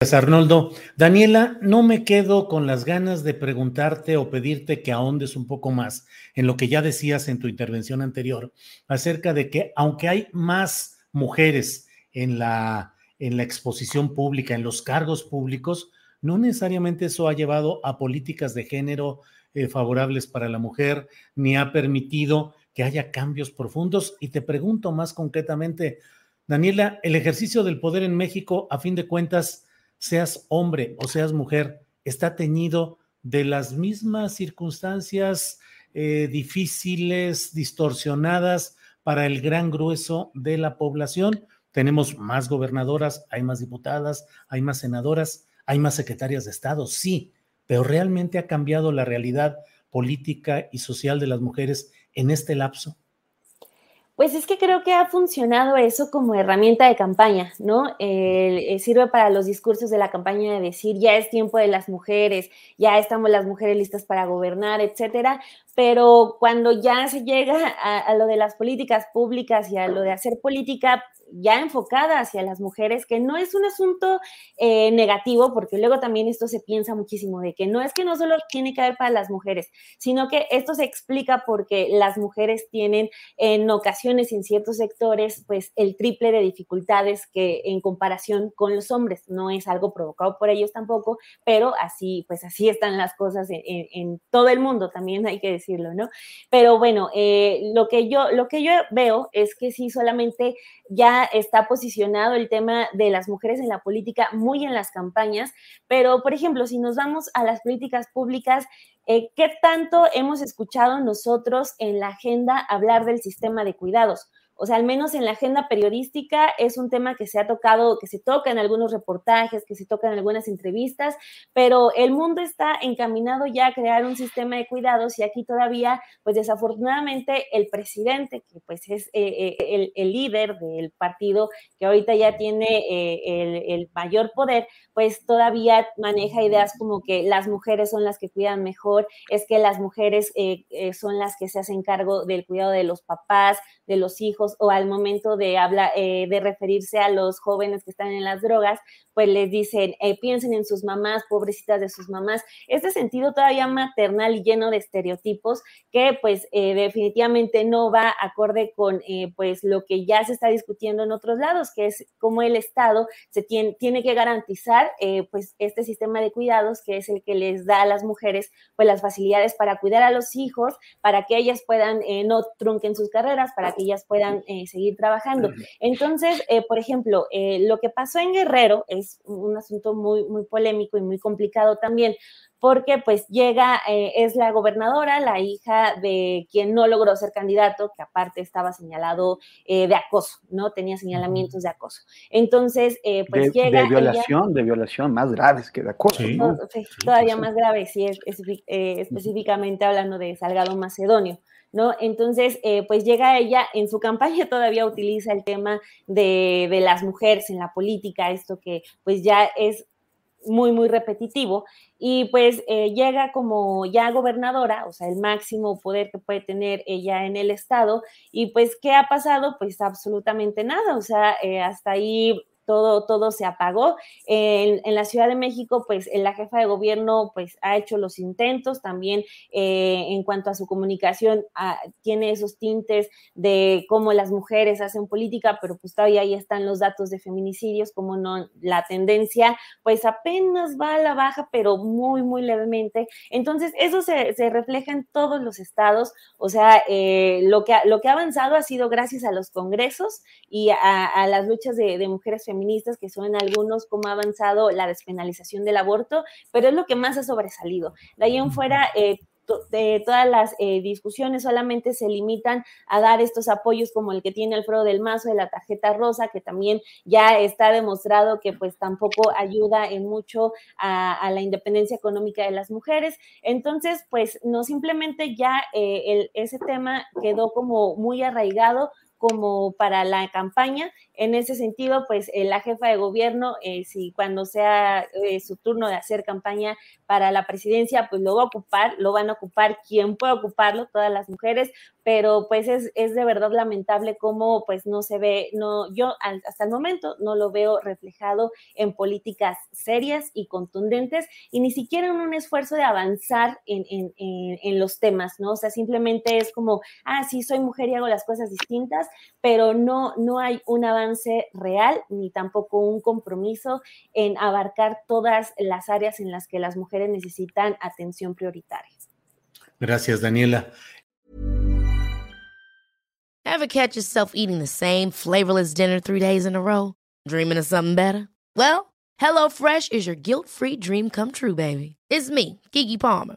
Arnoldo. Daniela, no me quedo con las ganas de preguntarte o pedirte que ahondes un poco más en lo que ya decías en tu intervención anterior acerca de que aunque hay más mujeres en la, en la exposición pública, en los cargos públicos, no necesariamente eso ha llevado a políticas de género eh, favorables para la mujer, ni ha permitido que haya cambios profundos. Y te pregunto más concretamente, Daniela, el ejercicio del poder en México, a fin de cuentas, seas hombre o seas mujer, está teñido de las mismas circunstancias eh, difíciles, distorsionadas para el gran grueso de la población. Tenemos más gobernadoras, hay más diputadas, hay más senadoras, hay más secretarias de Estado, sí, pero realmente ha cambiado la realidad política y social de las mujeres en este lapso. Pues es que creo que ha funcionado eso como herramienta de campaña, ¿no? Eh, sirve para los discursos de la campaña de decir ya es tiempo de las mujeres, ya estamos las mujeres listas para gobernar, etcétera. Pero cuando ya se llega a, lo de las políticas públicas y a lo de hacer política, ya enfocada hacia las mujeres, que no es un asunto eh, negativo, porque luego también esto se piensa muchísimo de que no es que no solo tiene que haber para las mujeres, sino que esto se explica porque las mujeres tienen en ocasiones en ciertos sectores pues el triple de dificultades que en comparación con los hombres, no es algo provocado por ellos tampoco, pero así pues así están las cosas en, todo el mundo, también hay que Pero bueno, eh, lo, que yo, lo que yo veo es que sí solamente ya está posicionado el tema de las mujeres en la política muy en las campañas, pero por ejemplo, si nos vamos a las políticas públicas, eh, ¿qué tanto hemos escuchado nosotros en la agenda hablar del sistema de cuidados? O sea, al menos en la agenda periodística es un tema que se ha tocado, que se toca en algunos reportajes, que se toca en algunas entrevistas, pero el mundo está encaminado ya a crear un sistema de cuidados y aquí todavía, pues desafortunadamente, el presidente, que pues es eh, eh, el, líder del partido que ahorita ya tiene eh, el, el mayor poder, pues todavía maneja ideas como que las mujeres son las que cuidan mejor, es que las mujeres son las que se hacen cargo del cuidado de los papás, de los hijos o al momento de, hablar, eh, de referirse a los jóvenes que están en las drogas, pues les dicen, eh, piensen en sus mamás, pobrecitas de sus mamás. Este sentido todavía maternal y lleno de estereotipos que pues eh, definitivamente no va acorde con eh, pues lo que ya se está discutiendo en otros lados, que es cómo el Estado se tiene, tiene que garantizar pues este sistema de cuidados que es el que les da a las mujeres pues las facilidades para cuidar a los hijos, para que ellas puedan no trunquen sus carreras, para que ellas puedan seguir trabajando. Entonces, por ejemplo, lo que pasó en Guerrero es un asunto muy, muy polémico y muy complicado también, porque pues llega, eh, es la gobernadora, la hija de quien no logró ser candidato, que aparte estaba señalado eh, de acoso, ¿no? Tenía señalamientos de acoso. Entonces, eh, pues llega... De violación, de violación, más graves que de acoso. todavía más graves, sí, específicamente hablando de Salgado Macedonio. ¿no? Entonces, eh, pues llega ella, en su campaña todavía utiliza el tema de, las mujeres en la política, esto que pues ya es muy, muy repetitivo, y pues eh, llega como ya gobernadora, o sea, el máximo poder que puede tener ella en el Estado, y pues, ¿qué ha pasado? Pues absolutamente nada, o sea, eh, hasta ahí todo, todo se apagó. En, la Ciudad de México, pues la jefa de gobierno pues ha hecho los intentos también eh, en cuanto a su comunicación, ah, tiene esos tintes de cómo las mujeres hacen política, pero pues todavía ahí están los datos de feminicidios, como no, la tendencia pues apenas va a la baja, pero muy, muy levemente. Entonces, eso se, refleja en todos los estados, o sea, eh, lo, que, lo que ha avanzado ha sido gracias a los congresos y a, las luchas de, mujeres feministas, que son algunos cómo ha avanzado la despenalización del aborto, pero es lo que más ha sobresalido. De ahí en fuera, eh, de todas las eh, discusiones solamente se limitan a dar estos apoyos como el que tiene Alfredo del Mazo de la tarjeta rosa, que también ya está demostrado que pues tampoco ayuda en mucho a, la independencia económica de las mujeres. Entonces, pues no simplemente ya eh, ese tema quedó como muy arraigado, como para la campaña. En ese sentido, pues eh, la jefa de gobierno, eh, si cuando sea eh, su turno de hacer campaña para la presidencia, pues lo va a ocupar, lo van a ocupar quien pueda ocuparlo, todas las mujeres, pero pues es, es de verdad lamentable cómo pues no se ve, no, yo hasta el momento no lo veo reflejado en políticas serias y contundentes y ni siquiera en un esfuerzo de avanzar en, en, en los temas, ¿no? O sea, simplemente es como, ah, sí, soy mujer y hago las cosas distintas, pero no, no hay un avance real ni tampoco un compromiso en abarcar todas las áreas en las que las mujeres necesitan atención prioritaria. Gracias, Daniela. Ever catch yourself eating the same flavorless dinner three days in a row? Dreaming of something better? Well, HelloFresh is your guilt-free dream come true, baby. It's me, Kiki Palmer.